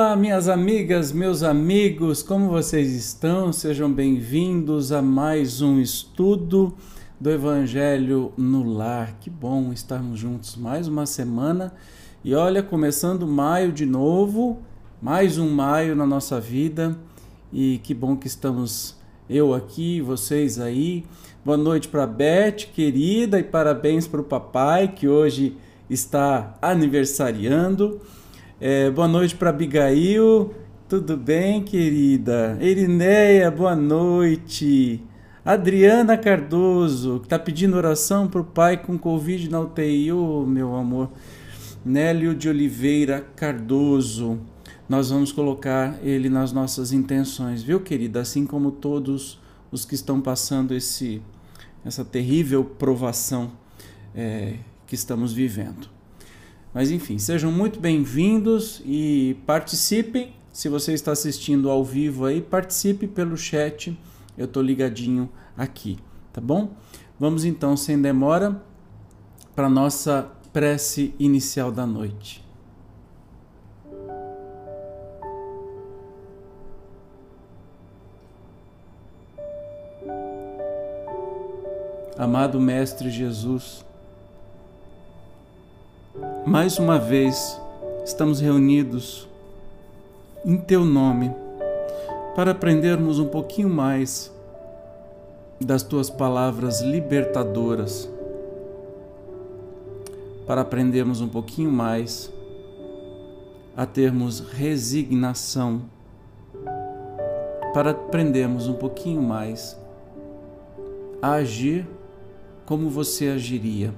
Olá, minhas amigas, meus amigos, como vocês estão? Sejam bem-vindos a mais um estudo do Evangelho no Lar. Que bom estarmos juntos mais uma semana. E olha, começando maio de novo, mais um maio na nossa vida. E que bom que estamos eu aqui, vocês aí. Boa noite para Beth, querida, e parabéns para o papai que hoje está aniversariando. É, boa noite para Abigail. Tudo bem, querida? Irineia, boa noite. Adriana Cardoso, que está pedindo oração para o pai com Covid na UTI. Oh, meu amor. Nélio de Oliveira Cardoso. Nós vamos colocar ele nas nossas intenções, viu, querida? Assim como todos os que estão passando esse, essa terrível provação é, que estamos vivendo. Mas enfim, sejam muito bem-vindos e participem. Se você está assistindo ao vivo aí, participe pelo chat. Eu estou ligadinho aqui, tá bom? Vamos então, sem demora, para nossa prece inicial da noite. Amado Mestre Jesus, mais uma vez estamos reunidos em Teu nome para aprendermos um pouquinho mais das Tuas palavras libertadoras, para aprendermos um pouquinho mais a termos resignação, para aprendermos um pouquinho mais a agir como você agiria.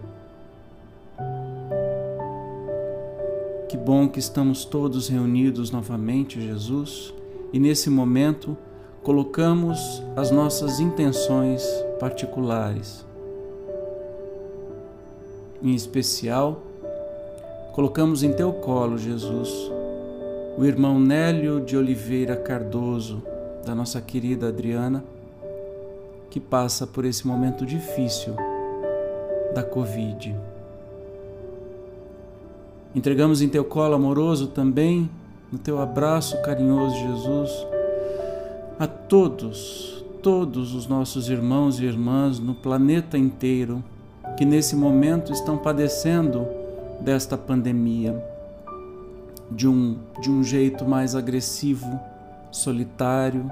Bom que estamos todos reunidos novamente, Jesus, e nesse momento colocamos as nossas intenções particulares. Em especial, colocamos em teu colo, Jesus, o irmão Nélio de Oliveira Cardoso, da nossa querida Adriana, que passa por esse momento difícil da Covid. Entregamos em teu colo amoroso também, no teu abraço carinhoso, Jesus, a todos, todos os nossos irmãos e irmãs no planeta inteiro que nesse momento estão padecendo desta pandemia de um, de um jeito mais agressivo, solitário,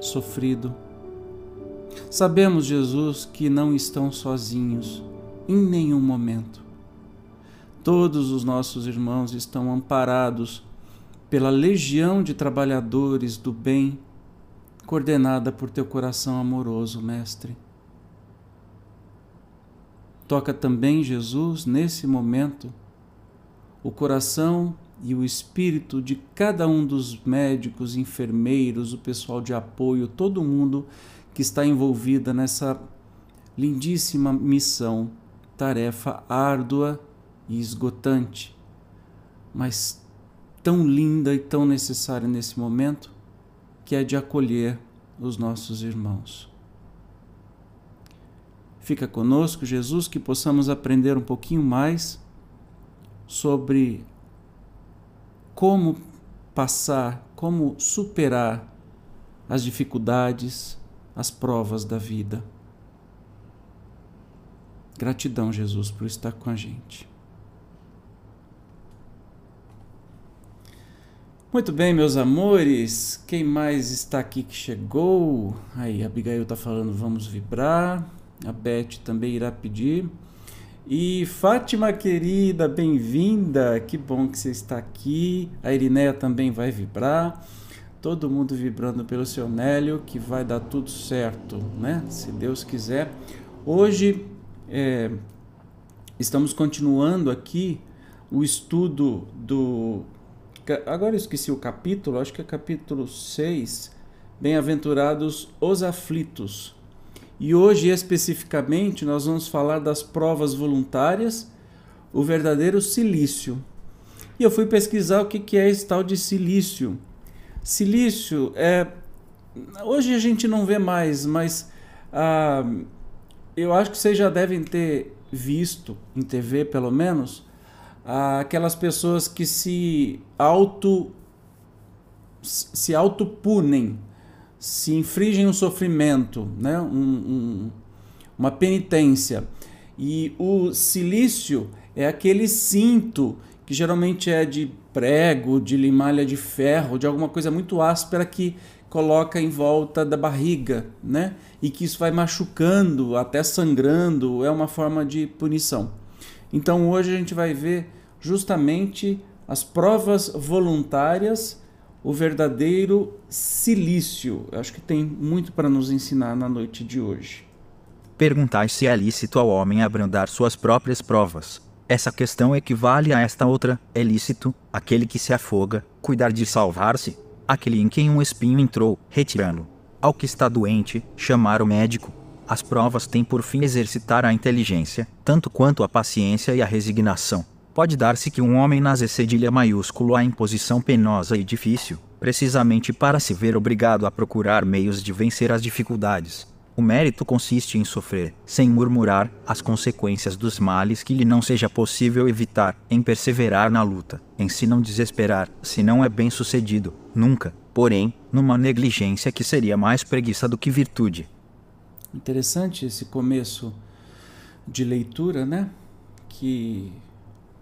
sofrido. Sabemos, Jesus, que não estão sozinhos em nenhum momento. Todos os nossos irmãos estão amparados pela legião de trabalhadores do bem, coordenada por teu coração amoroso, Mestre. Toca também, Jesus, nesse momento, o coração e o espírito de cada um dos médicos, enfermeiros, o pessoal de apoio, todo mundo que está envolvida nessa lindíssima missão, tarefa árdua e esgotante, mas tão linda e tão necessária nesse momento, que é de acolher os nossos irmãos. Fica conosco, Jesus, que possamos aprender um pouquinho mais sobre como passar, como superar as dificuldades, as provas da vida. Gratidão, Jesus, por estar com a gente. Muito bem, meus amores. Quem mais está aqui que chegou? Aí, a Abigail está falando, vamos vibrar. A Beth também irá pedir. E Fátima querida, bem-vinda. Que bom que você está aqui. A Irineia também vai vibrar. Todo mundo vibrando pelo seu Nélio, que vai dar tudo certo, né? Se Deus quiser. Hoje é, estamos continuando aqui o estudo do. Agora eu esqueci o capítulo, acho que é capítulo 6. Bem-aventurados os aflitos. E hoje, especificamente, nós vamos falar das provas voluntárias, o verdadeiro silício. E eu fui pesquisar o que é esse tal de silício. Silício é. Hoje a gente não vê mais, mas ah, eu acho que vocês já devem ter visto, em TV pelo menos, aquelas pessoas que se auto se autopunem se infligem um sofrimento, né? Um, um, uma penitência. E o silício é aquele cinto que geralmente é de prego, de limalha de ferro, de alguma coisa muito áspera que coloca em volta da barriga, né? E que isso vai machucando, até sangrando, é uma forma de punição. Então hoje a gente vai ver justamente as provas voluntárias o verdadeiro silício. Acho que tem muito para nos ensinar na noite de hoje. Perguntai se é lícito ao homem abrandar suas próprias provas. Essa questão equivale a esta outra: é lícito, aquele que se afoga, cuidar de salvar-se, aquele em quem um espinho entrou, retirando. Ao que está doente, chamar o médico. As provas têm por fim exercitar a inteligência, tanto quanto a paciência e a resignação. Pode dar-se que um homem naze cedilha maiúsculo a imposição penosa e difícil, precisamente para se ver obrigado a procurar meios de vencer as dificuldades. O mérito consiste em sofrer, sem murmurar, as consequências dos males que lhe não seja possível evitar, em perseverar na luta, em se não desesperar, se não é bem sucedido, nunca, porém, numa negligência que seria mais preguiça do que virtude. Interessante esse começo de leitura, né? Que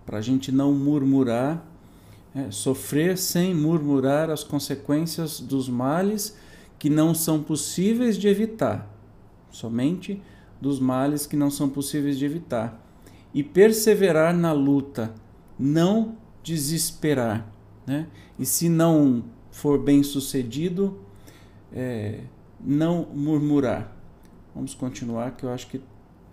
para a gente não murmurar, é, sofrer sem murmurar as consequências dos males que não são possíveis de evitar, somente dos males que não são possíveis de evitar, e perseverar na luta, não desesperar. Né? E se não for bem sucedido, é, não murmurar. Vamos continuar, que eu acho que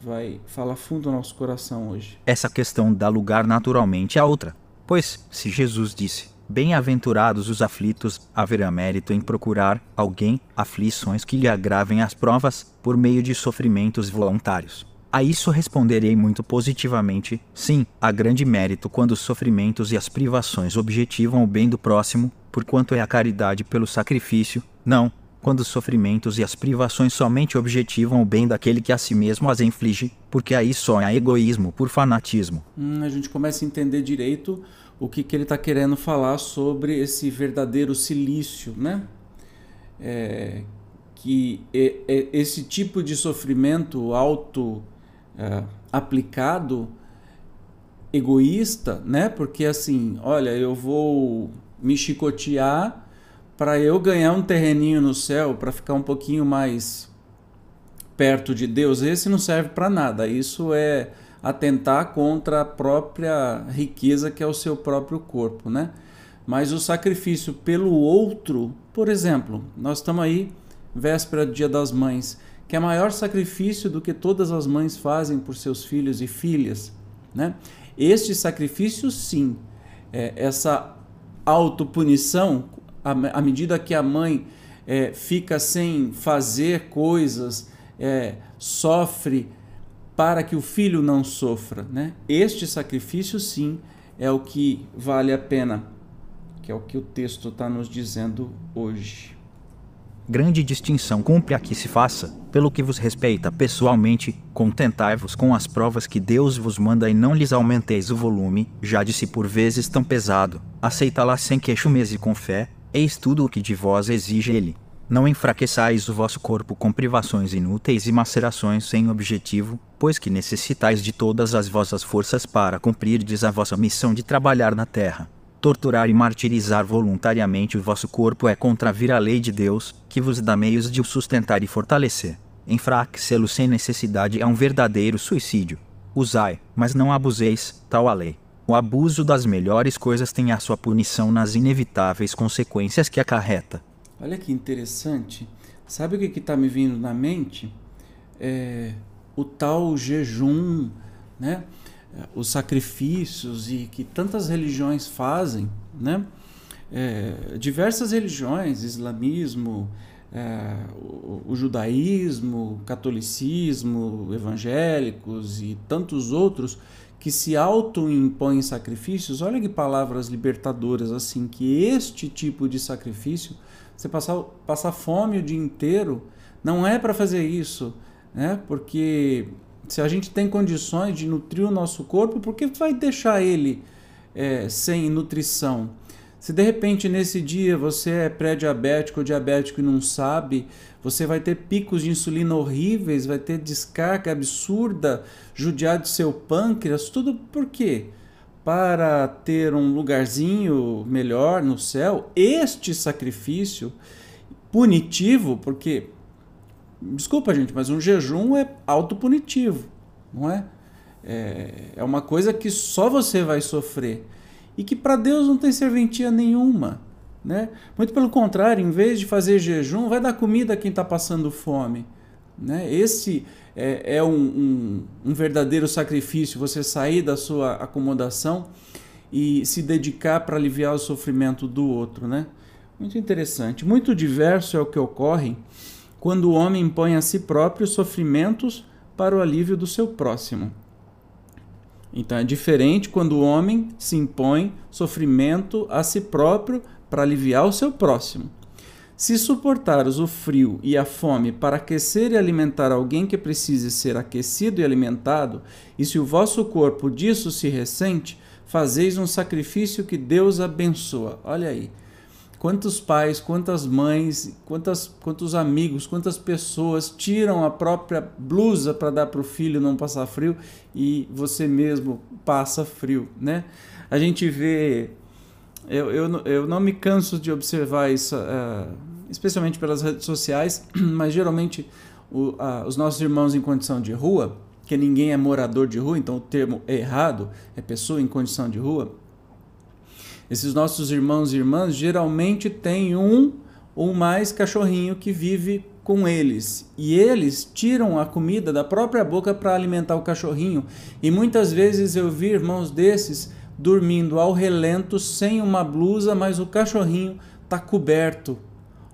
vai falar fundo ao nosso coração hoje. Essa questão dá lugar naturalmente a outra. Pois, se Jesus disse: Bem-aventurados os aflitos, haverá mérito em procurar alguém aflições que lhe agravem as provas por meio de sofrimentos voluntários. A isso responderei muito positivamente: sim, há grande mérito quando os sofrimentos e as privações objetivam o bem do próximo, porquanto é a caridade pelo sacrifício, não, quando os sofrimentos e as privações somente objetivam o bem daquele que a si mesmo as inflige, porque aí só há egoísmo por fanatismo. Hum, a gente começa a entender direito o que, que ele está querendo falar sobre esse verdadeiro silício, né? É, que é, é esse tipo de sofrimento auto é, aplicado egoísta, né? Porque assim, olha, eu vou me chicotear para eu ganhar um terreninho no céu, para ficar um pouquinho mais perto de Deus, esse não serve para nada. Isso é atentar contra a própria riqueza que é o seu próprio corpo, né? Mas o sacrifício pelo outro, por exemplo, nós estamos aí véspera do Dia das Mães, que é maior sacrifício do que todas as mães fazem por seus filhos e filhas, né? Este sacrifício, sim, é essa autopunição à medida que a mãe é, fica sem fazer coisas, é, sofre para que o filho não sofra. Né? Este sacrifício, sim, é o que vale a pena, que é o que o texto está nos dizendo hoje. Grande distinção cumpre a que se faça, pelo que vos respeita pessoalmente, contentai-vos com as provas que Deus vos manda e não lhes aumenteis o volume, já de se por vezes tão pesado, aceita-las sem queixumes e com fé, Eis tudo o que de vós exige ele. Não enfraqueçais o vosso corpo com privações inúteis e macerações sem objetivo, pois que necessitais de todas as vossas forças para cumprirdes a vossa missão de trabalhar na terra. Torturar e martirizar voluntariamente o vosso corpo é contravir a lei de Deus, que vos dá meios de o sustentar e fortalecer. Enfraquecê-lo sem necessidade é um verdadeiro suicídio. Usai, mas não abuseis, tal a lei. O abuso das melhores coisas tem a sua punição nas inevitáveis consequências que acarreta. Olha que interessante. Sabe o que está me vindo na mente? É, o tal jejum, né? os sacrifícios e que tantas religiões fazem, né? É, diversas religiões, islamismo, é, o, o, judaísmo, catolicismo, evangélicos e tantos outros que se auto-impõem sacrifícios, olha que palavras libertadoras assim, que este tipo de sacrifício, você passar, passar fome o dia inteiro, não é para fazer isso, né? Porque se a gente tem condições de nutrir o nosso corpo, por que vai deixar ele é, sem nutrição? Se de repente nesse dia você é pré-diabético ou diabético e não sabe, você vai ter picos de insulina horríveis, vai ter descarga absurda, judiar de seu pâncreas, tudo por quê? Para ter um lugarzinho melhor no céu, este sacrifício punitivo, porque desculpa gente, mas um jejum é autopunitivo, não é? É, é uma coisa que só você vai sofrer e que para Deus não tem serventia nenhuma. Né? Muito pelo contrário, em vez de fazer jejum, vai dar comida a quem está passando fome. Né? Esse é, é um, um, um, verdadeiro sacrifício, você sair da sua acomodação e se dedicar para aliviar o sofrimento do outro. Né? Muito interessante. Muito diverso é o que ocorre quando o homem impõe a si próprio sofrimentos para o alívio do seu próximo. Então é diferente quando o homem se impõe sofrimento a si próprio para aliviar o seu próximo. Se suportares o frio e a fome para aquecer e alimentar alguém que precise ser aquecido e alimentado, e se o vosso corpo disso se ressente, fazeis um sacrifício que Deus abençoa. Olha aí. Quantos pais, quantas mães, quantas, quantos amigos, quantas pessoas tiram a própria blusa para dar para o filho não passar frio e você mesmo passa frio, né? A gente vê, eu, eu, eu não me canso de observar isso, uh, especialmente pelas redes sociais, mas geralmente o, uh, os nossos irmãos em condição de rua, que ninguém é morador de rua, então o termo é errado, é pessoa em condição de rua, esses nossos irmãos e irmãs geralmente têm um ou mais cachorrinho que vive com eles. E eles tiram a comida da própria boca para alimentar o cachorrinho. E muitas vezes eu vi irmãos desses dormindo ao relento sem uma blusa, mas o cachorrinho está coberto.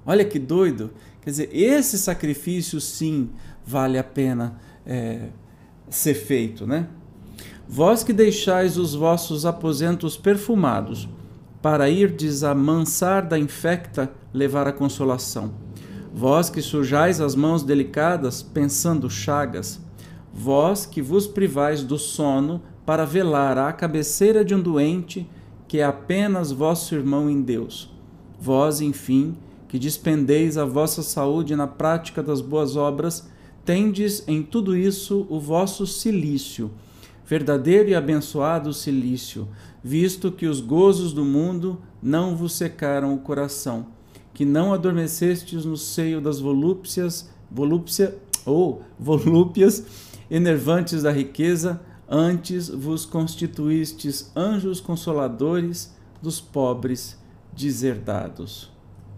Olha que doido! Quer dizer, esse sacrifício sim vale a pena é, ser feito, né? Vós que deixais os vossos aposentos perfumados, para irdes a mansar da infecta levar a consolação. Vós que sujais as mãos delicadas, pensando chagas, vós que vos privais do sono para velar à cabeceira de um doente, que é apenas vosso irmão em Deus. Vós, enfim, que dispendeis a vossa saúde na prática das boas obras, tendes em tudo isso o vosso silício, verdadeiro e abençoado silício, visto que os gozos do mundo não vos secaram o coração, que não adormecestes no seio das volúpcias, volúpcia ou volúpias enervantes da riqueza, antes vos constituístes anjos consoladores dos pobres deserdados.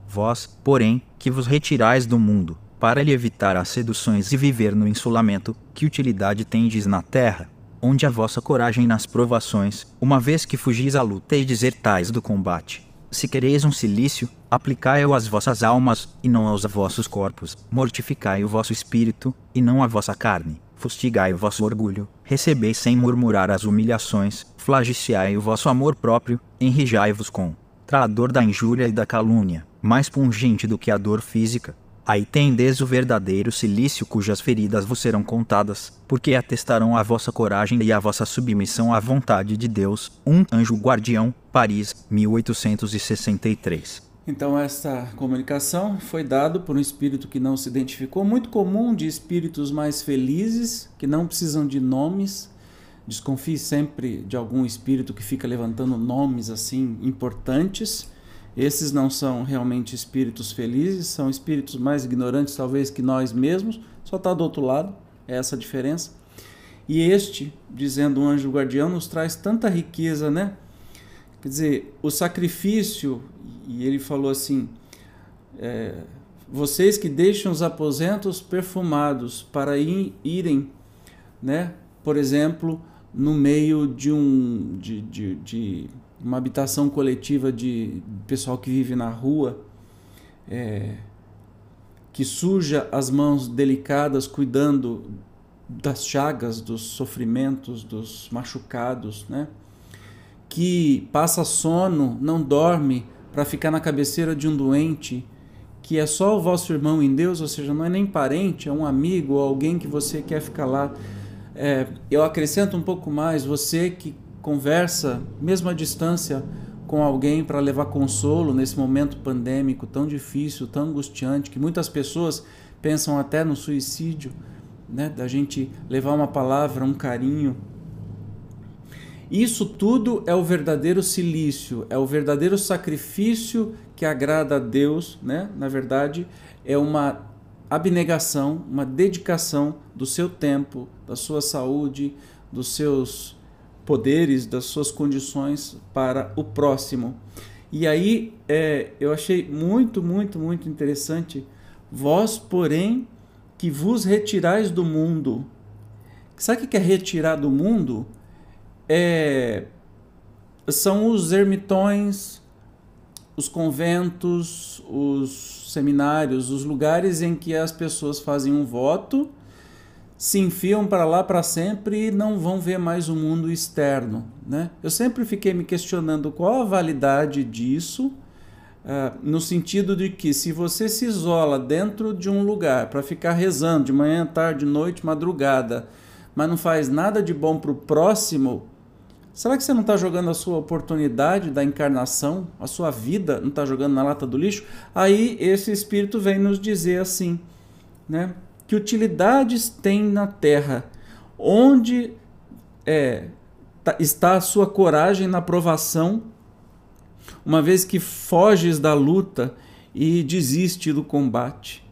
Vós, porém, que vos retirais do mundo, para lhe evitar as seduções e viver no insulamento, que utilidade tendes na terra? Onde a vossa coragem nas provações, uma vez que fugis à luta e desertais do combate. Se quereis um silício, aplicai-o às vossas almas, e não aos vossos corpos. Mortificai o vosso espírito, e não a vossa carne. Fustigai o vosso orgulho, recebeis sem murmurar as humilhações, flagiciai o vosso amor próprio, enrijai-vos com traidor da injúria e da calúnia, mais pungente do que a dor física, Aí tendes o verdadeiro silício cujas feridas vos serão contadas, porque atestarão a vossa coragem e a vossa submissão à vontade de Deus. Um anjo guardião, Paris, 1863. Então essa comunicação foi dada por um espírito que não se identificou, muito comum de espíritos mais felizes, que não precisam de nomes. Desconfie sempre de algum espírito que fica levantando nomes assim importantes esses não são realmente espíritos felizes, são espíritos mais ignorantes, talvez, que nós mesmos, só está do outro lado, é essa a diferença. E este, dizendo o anjo guardião, nos traz tanta riqueza, né? Quer dizer, o sacrifício, e ele falou assim: é, vocês que deixam os aposentos perfumados para ir, irem, né? Por exemplo, no meio de um de, de, de uma habitação coletiva de pessoal que vive na rua, é, que suja as mãos delicadas cuidando das chagas, dos sofrimentos, dos machucados, né? Que passa sono, não dorme para ficar na cabeceira de um doente que é só o vosso irmão em Deus, ou seja, não é nem parente, é um amigo ou alguém que você quer ficar lá. É, eu acrescento um pouco mais, você que conversa, mesmo à distância, com alguém para levar consolo nesse momento pandêmico tão difícil, tão angustiante, que muitas pessoas pensam até no suicídio, né? da gente levar uma palavra, um carinho. Isso tudo é o verdadeiro silício, é o verdadeiro sacrifício que agrada a Deus, né? Na verdade, é uma abnegação, uma dedicação do seu tempo, da sua saúde, dos seus poderes, das suas condições para o próximo. E aí é, eu achei muito, muito, muito interessante. Vós, porém, que vos retirais do mundo. Sabe o que é retirar do mundo? É, são os ermitões, os conventos, os seminários, os lugares em que as pessoas fazem um voto, se enfiam para lá para sempre e não vão ver mais o mundo externo. Né? Eu sempre fiquei me questionando qual a validade disso, uh, no sentido de que se você se isola dentro de um lugar para ficar rezando de manhã, tarde, noite, madrugada, mas não faz nada de bom para o próximo, Será que você não está jogando a sua oportunidade da encarnação, a sua vida, não está jogando na lata do lixo? Aí esse Espírito vem nos dizer assim, né? Que utilidades tem na Terra? Onde é, tá, está a sua coragem na provação, uma vez que foges da luta e desiste do combate?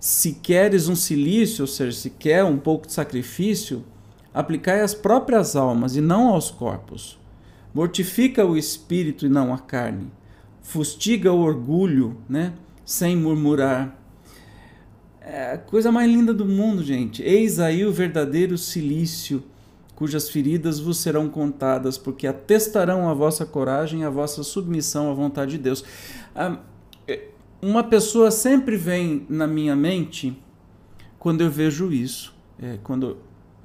Se queres um silício, ou seja, se quer um pouco de sacrifício, aplicai às próprias almas e não aos corpos. Mortifica o espírito e não a carne. Fustiga o orgulho, né? Sem murmurar. É coisa mais linda do mundo, gente. Eis aí o verdadeiro silício, cujas feridas vos serão contadas, porque atestarão a vossa coragem e a vossa submissão à vontade de Deus. Ah, é, uma pessoa sempre vem na minha mente quando eu vejo isso. É, quando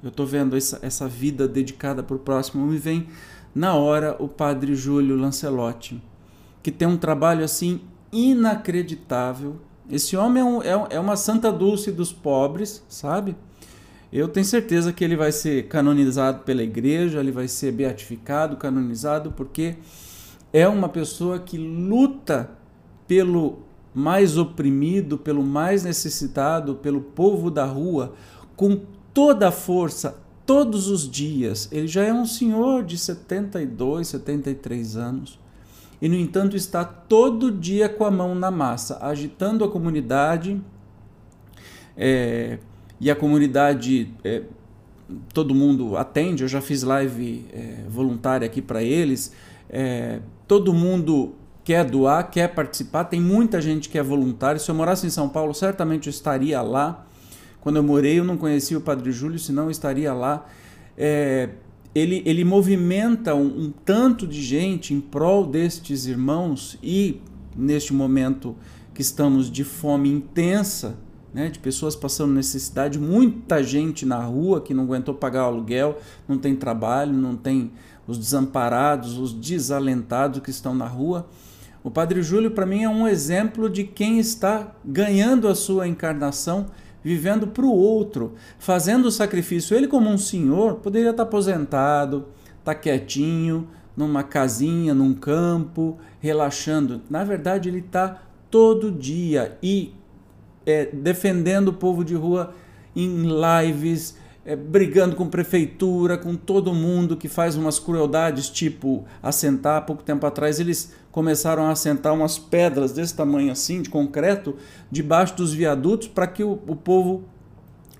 eu estou vendo essa, essa vida dedicada para o próximo, me vem na hora o padre Júlio Lancelotti, que tem um trabalho assim inacreditável. Esse homem é, um, é, é uma santa dulce dos pobres, sabe? Eu tenho certeza que ele vai ser canonizado pela igreja, ele vai ser beatificado, canonizado, porque é uma pessoa que luta pelo mais oprimido, pelo mais necessitado, pelo povo da rua, com toda a força, todos os dias. Ele já é um senhor de 72, 73 anos. E, no entanto, está todo dia com a mão na massa, agitando a comunidade. É, e a comunidade, é, todo mundo atende. Eu já fiz live é, voluntária aqui para eles. É, todo mundo quer doar, quer participar. Tem muita gente que é voluntária. Se eu morasse em São Paulo, certamente eu estaria lá. Quando eu morei, eu não conhecia o Padre Júlio, senão eu estaria lá. É, ele, ele movimenta um, um tanto de gente em prol destes irmãos e, neste momento que estamos de fome intensa, né, de pessoas passando necessidade, muita gente na rua que não aguentou pagar o aluguel, não tem trabalho, não tem os desamparados, os desalentados que estão na rua. O Padre Júlio, para mim, é um exemplo de quem está ganhando a sua encarnação vivendo para o outro, fazendo o sacrifício. Ele, como um senhor, poderia estar aposentado, estar quietinho, numa casinha, num campo, relaxando. Na verdade, ele está todo dia e é, defendendo o povo de rua em lives, é, brigando com prefeitura, com todo mundo que faz umas crueldades, tipo assentar. Pouco tempo atrás eles começaram a assentar umas pedras desse tamanho assim, de concreto, debaixo dos viadutos, para que o, o povo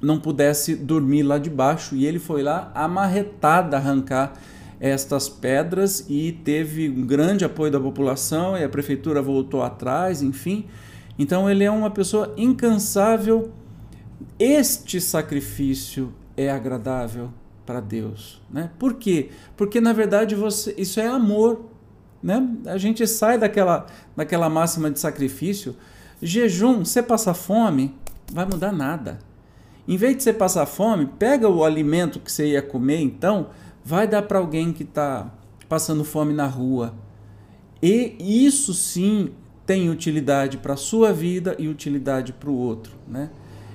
não pudesse dormir lá de baixo e ele foi lá amarretada arrancar estas pedras e teve um grande apoio da população e a prefeitura voltou atrás, enfim. Então ele é uma pessoa incansável. Este sacrifício é agradável para Deus, né? Por quê? Porque na verdade você, isso é amor, né? A gente sai daquela, daquela máxima de sacrifício. Jejum, você passar fome, vai mudar nada. Em vez de você passar fome, pega o alimento que você ia comer, então, vai dar para alguém que está passando fome na rua. E isso sim tem utilidade para a sua vida e utilidade para o outro, né?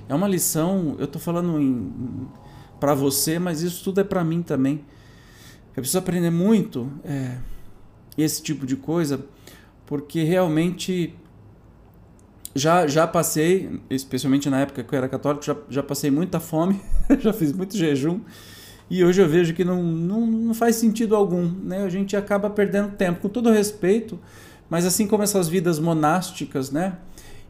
É uma lição, eu estou falando para você, mas isso tudo é para mim também. Eu preciso aprender muito é, esse tipo de coisa, porque realmente já, já passei, especialmente na época que eu era católico, já, já passei muita fome, já fiz muito jejum. E hoje eu vejo que não, não, não faz sentido algum. Né? A gente acaba perdendo tempo, com todo respeito, mas assim como essas vidas monásticas, né?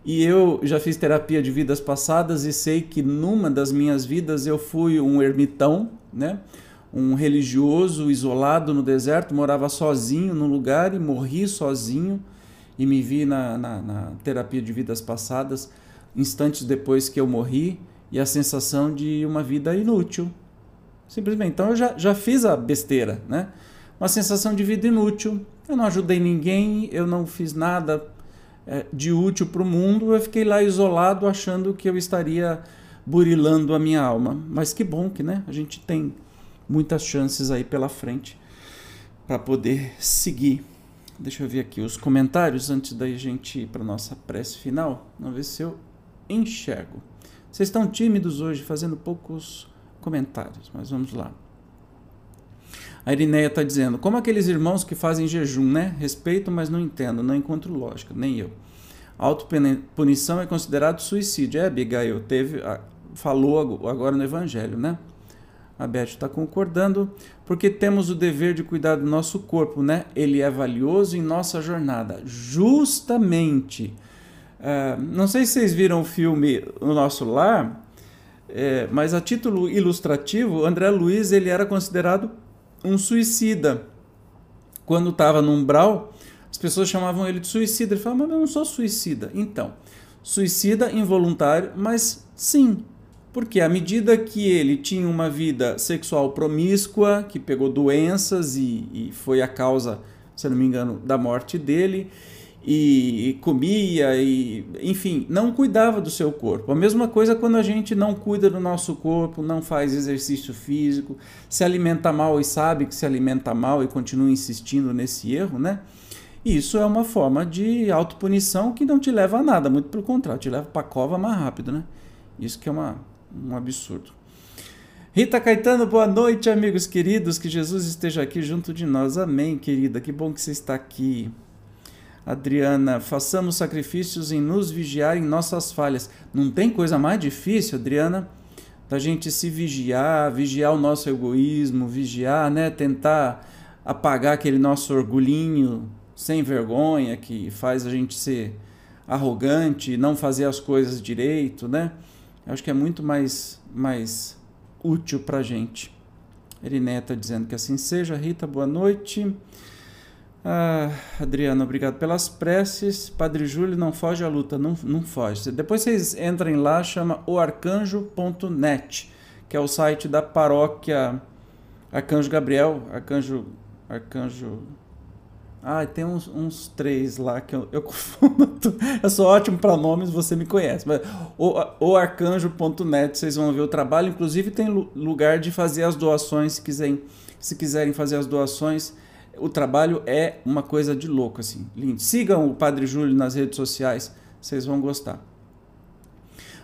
E eu já fiz terapia de vidas passadas e sei que numa das minhas vidas eu fui um ermitão, né? Um religioso isolado no deserto, morava sozinho no lugar e morri sozinho e me vi na, na, na terapia de vidas passadas, instantes depois que eu morri, e a sensação de uma vida inútil. Simplesmente. Então eu já, já fiz a besteira, né? Uma sensação de vida inútil. Eu não ajudei ninguém, eu não fiz nada é, de útil para o mundo, eu fiquei lá isolado achando que eu estaria burilando a minha alma. Mas que bom que né, a gente tem muitas chances aí pela frente para poder seguir. Deixa eu ver aqui os comentários antes da gente ir para nossa prece final. Vamos ver se eu enxergo. Vocês estão tímidos hoje, fazendo poucos comentários, mas vamos lá. A Irineia está dizendo, como aqueles irmãos que fazem jejum, né? Respeito, mas não entendo, não encontro lógica, nem eu. Autopunição é considerado suicídio. É, Abigail, teve, falou agora no Evangelho, né? A Beth está concordando, porque temos o dever de cuidar do nosso corpo, né? Ele é valioso em nossa jornada. Justamente. Uh, não sei se vocês viram o filme O Nosso Lar, é, mas a título ilustrativo, André Luiz ele era considerado um suicida. Quando estava no umbral, as pessoas chamavam ele de suicida. Ele falava, mas eu não sou suicida. Então, suicida involuntário, mas sim, porque à medida que ele tinha uma vida sexual promíscua, que pegou doenças e, e foi a causa, se não me engano, da morte dele, e comia e enfim não cuidava do seu corpo. A mesma coisa quando a gente não cuida do nosso corpo não faz exercício físico se alimenta mal e sabe que se alimenta mal e continua insistindo nesse erro né? Isso é uma forma de autopunição que não te leva a nada muito pelo contrário te leva para a cova mais rápido né? Isso que é uma um absurdo. Rita Caetano, boa noite, amigos queridos. Que Jesus esteja aqui junto de nós. Amém, querida. Que bom que você está aqui. Adriana, façamos sacrifícios em nos vigiar em nossas falhas. Não tem coisa mais difícil, Adriana, da gente se vigiar, vigiar o nosso egoísmo, vigiar, né, tentar apagar aquele nosso orgulhinho sem vergonha que faz a gente ser arrogante, não fazer as coisas direito, né? Eu acho que é muito mais, mais útil para a gente. Eriné está dizendo que assim seja. Rita, boa noite. Ah, Adriano, obrigado pelas preces. Padre Júlio, não foge à luta, não, não foge. Depois vocês entrem lá, chama oarcanjo.net, que é o site da paróquia Arcanjo Gabriel, Arcanjo, Arcanjo ah, tem uns, uns três lá que eu, eu confundo. Eu sou ótimo para nomes, você me conhece. Mas o, o arcanjo.net, vocês vão ver o trabalho. Inclusive tem lugar de fazer as doações, se quiserem, se quiserem fazer as doações. O trabalho é uma coisa de louco, assim, lindo. Sigam o Padre Júlio nas redes sociais, vocês vão gostar.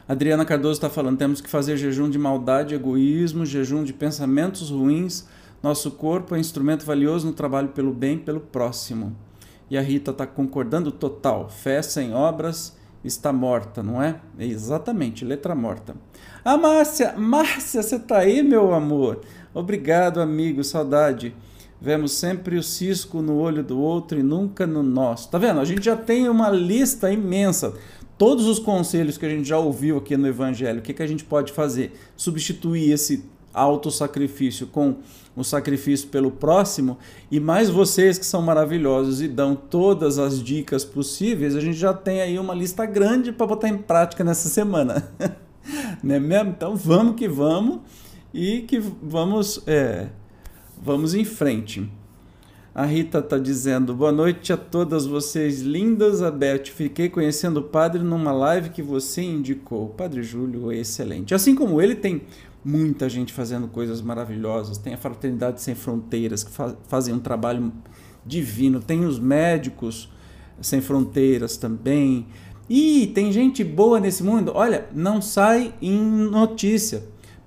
Adriana Cardoso está falando: temos que fazer jejum de maldade, egoísmo, jejum de pensamentos ruins nosso corpo é instrumento valioso no trabalho pelo bem, pelo próximo. E a Rita está concordando total. Fé sem obras está morta, não é? é? Exatamente, letra morta. Ah, Márcia, Márcia, você está aí, meu amor? Obrigado, amigo, saudade. Vemos sempre o cisco no olho do outro e nunca no nosso. Tá vendo? A gente já tem uma lista imensa. todos os conselhos que a gente já ouviu aqui no Evangelho, o que, que a gente pode fazer? Substituir esse autossacrifício com o sacrifício pelo próximo, e mais vocês que são maravilhosos e dão todas as dicas possíveis, a gente já tem aí uma lista grande para botar em prática nessa semana. Não é mesmo? Então vamos que vamos e que vamos, é, vamos em frente. A Rita está dizendo: Boa noite a todas vocês lindas, Abete. Fiquei conhecendo o padre numa live que você indicou. Padre Júlio excelente. Assim como ele, tem muita gente fazendo coisas maravilhosas. Tem a Fraternidade Sem Fronteiras, que fa fazem um trabalho divino. Tem os médicos sem fronteiras também. E tem gente boa nesse mundo. Olha, não sai em notícia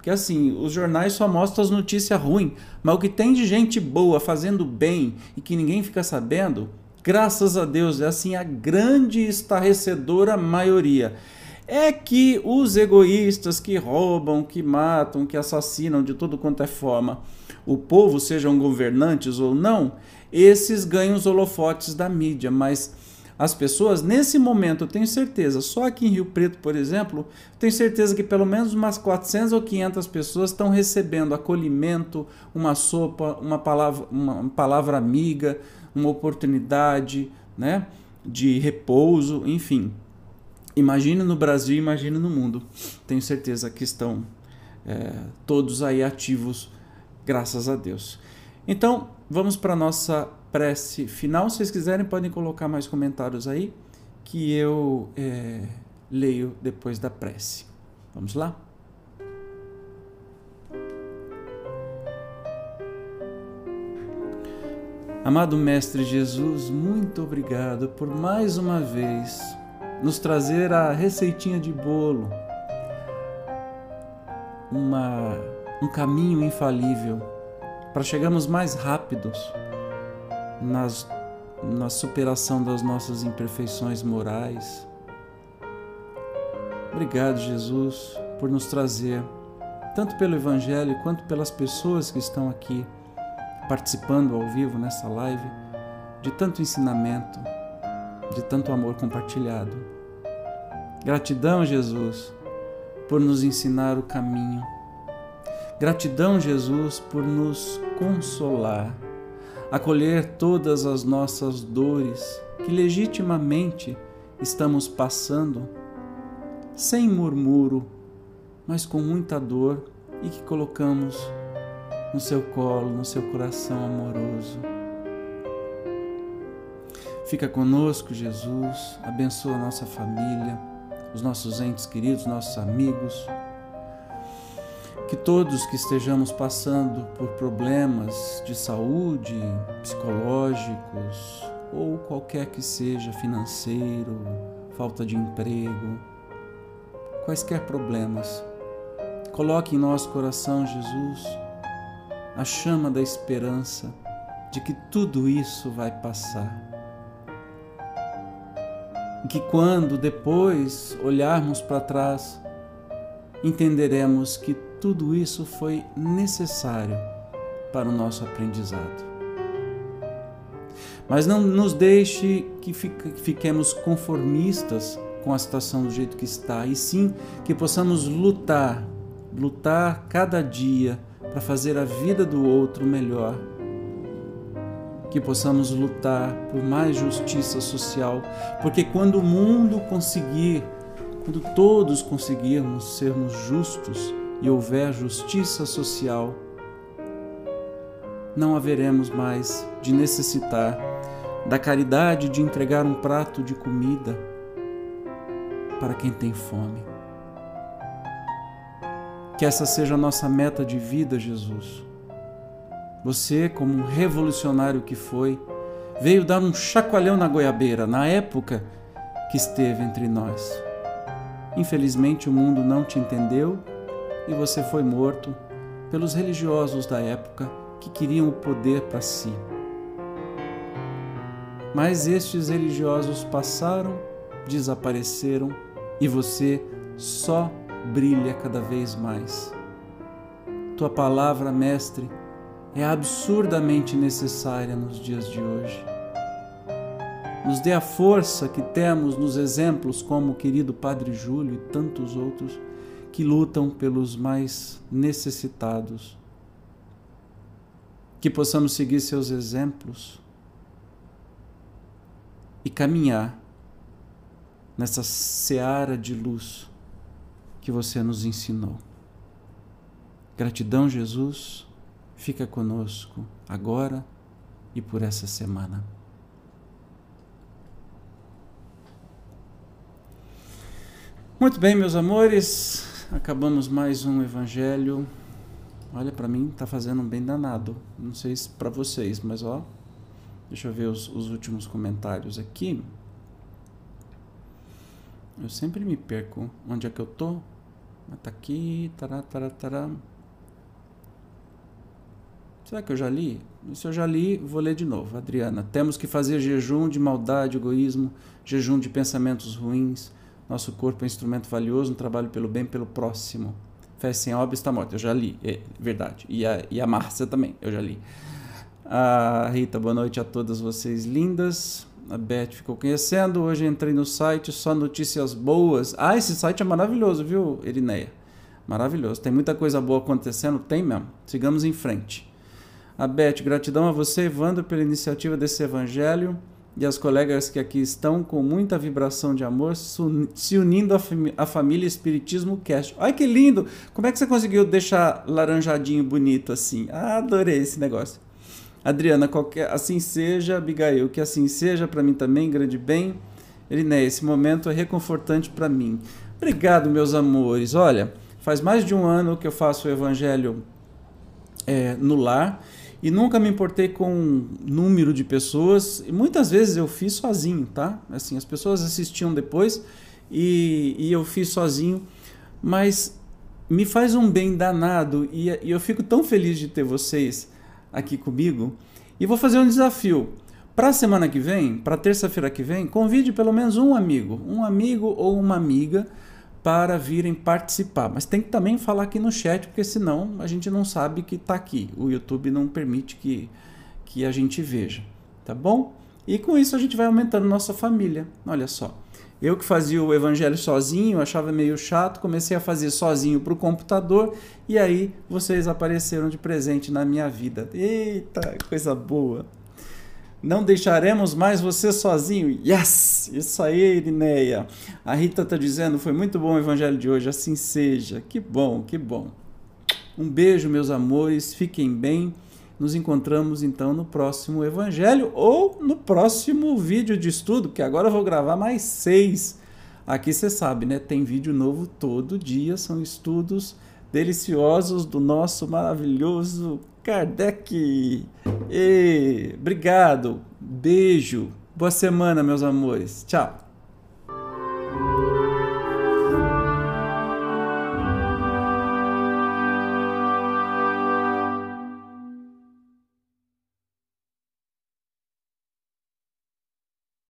que assim, os jornais só mostram as notícias ruins, mas o que tem de gente boa fazendo bem e que ninguém fica sabendo, graças a Deus, é assim a grande estarrecedora maioria. É que os egoístas que roubam, que matam, que assassinam de tudo quanto é forma, o povo, sejam governantes ou não, esses ganham os holofotes da mídia, mas as pessoas, nesse momento, eu tenho certeza, só aqui em Rio Preto, por exemplo, tenho certeza que pelo menos umas 400 ou 500 pessoas estão recebendo acolhimento, uma sopa, uma palavra, uma palavra amiga, uma oportunidade né, de repouso, enfim. Imagine no Brasil, imagine no mundo. Tenho certeza que estão é, todos aí ativos, graças a Deus. Então, vamos para a nossa prece final. Se vocês quiserem, podem colocar mais comentários aí, que eu é, leio depois da prece. Vamos lá? Amado Mestre Jesus, muito obrigado por mais uma vez nos trazer a receitinha de bolo, uma, um caminho infalível para chegarmos mais rápidos nas, na superação das nossas imperfeições morais. Obrigado, Jesus, por nos trazer, tanto pelo Evangelho quanto pelas pessoas que estão aqui participando ao vivo nessa live, de tanto ensinamento, de tanto amor compartilhado. Gratidão, Jesus, por nos ensinar o caminho. Gratidão, Jesus, por nos consolar acolher todas as nossas dores que legitimamente estamos passando, sem murmúrio, mas com muita dor e que colocamos no seu colo, no seu coração amoroso. Fica conosco, Jesus, abençoa a nossa família, os nossos entes queridos, nossos amigos que todos que estejamos passando por problemas de saúde, psicológicos ou qualquer que seja financeiro, falta de emprego, quaisquer problemas, coloque em nosso coração, Jesus, a chama da esperança de que tudo isso vai passar. Que quando depois olharmos para trás, entenderemos que tudo isso foi necessário para o nosso aprendizado. Mas não nos deixe que fiquemos conformistas com a situação do jeito que está, e sim que possamos lutar, lutar cada dia para fazer a vida do outro melhor. Que possamos lutar por mais justiça social, porque quando o mundo conseguir, quando todos conseguirmos sermos justos, e houver justiça social, não haveremos mais de necessitar da caridade de entregar um prato de comida para quem tem fome. Que essa seja a nossa meta de vida, Jesus. Você, como um revolucionário que foi, veio dar um chacoalhão na goiabeira na época que esteve entre nós. Infelizmente, o mundo não te entendeu e você foi morto pelos religiosos da época que queriam o poder para si. Mas estes religiosos passaram, desapareceram e você só brilha cada vez mais. Tua palavra, Mestre, é absurdamente necessária nos dias de hoje. nos dê a força que temos nos exemplos como o querido Padre Júlio e tantos outros que lutam pelos mais necessitados. Que possamos seguir seus exemplos e caminhar nessa seara de luz que você nos ensinou. Gratidão, Jesus, fica conosco agora e por essa semana. Muito bem, meus amores, acabamos mais um evangelho. Olha, para mim tá fazendo um bem danado. Não sei se para vocês, mas ó, deixa eu ver os, os, últimos comentários aqui. Eu sempre me perco. Onde é que eu tô? Tá aqui, tará, tará, tará. Será que eu já li? Se eu já li, vou ler de novo. Adriana, temos que fazer jejum de maldade, egoísmo, jejum de pensamentos ruins, nosso corpo é um instrumento valioso no trabalho pelo bem pelo próximo. Fé sem obra está morta. Eu já li, é verdade. E a, e a Márcia também, eu já li. A Rita, boa noite a todas vocês lindas. A Beth ficou conhecendo. Hoje entrei no site, só notícias boas. Ah, esse site é maravilhoso, viu, Erineia? Maravilhoso. Tem muita coisa boa acontecendo? Tem mesmo. Sigamos em frente. A Beth, gratidão a você, Evandro, pela iniciativa desse evangelho e as colegas que aqui estão com muita vibração de amor, se unindo à, fam família Espiritismo Cast. Ai que lindo! Como é que você conseguiu deixar laranjadinho bonito assim? Ah, adorei esse negócio. Adriana, qualquer, assim seja, Abigail, que assim seja para mim também, grande bem. Eliné, esse momento é reconfortante para mim. Obrigado, meus amores. Olha, faz mais de um ano que eu faço o evangelho é, no lar e nunca me importei com número de pessoas. E muitas vezes eu fiz sozinho, tá? Assim, as pessoas assistiam depois e, e eu fiz sozinho, mas me faz um bem danado e, e eu fico tão feliz de ter vocês aqui comigo. E vou fazer um desafio. Para a semana que vem, para terça-feira que vem, convide pelo menos um amigo, um amigo ou uma amiga para virem participar. Mas tem que também falar aqui no chat, porque senão a gente não sabe que está aqui. O YouTube não permite que, que a gente veja, tá bom? E com isso a gente vai aumentando nossa família. Olha só. Eu que fazia o evangelho sozinho, achava meio chato, comecei a fazer sozinho para o computador e aí vocês apareceram de presente na minha vida. Eita, coisa boa! Não deixaremos mais você sozinho. Yes! Isso aí, Irineia. A Rita está dizendo: foi muito bom o evangelho de hoje, assim seja. Que bom, que bom. Um beijo, meus amores. Fiquem bem. Nos encontramos então no próximo evangelho ou no próximo vídeo de estudo, que agora eu vou gravar mais seis. Aqui você sabe, né? Tem vídeo novo todo dia, são estudos deliciosos do nosso maravilhoso Kardec. E, obrigado, beijo, boa semana, meus amores. Tchau.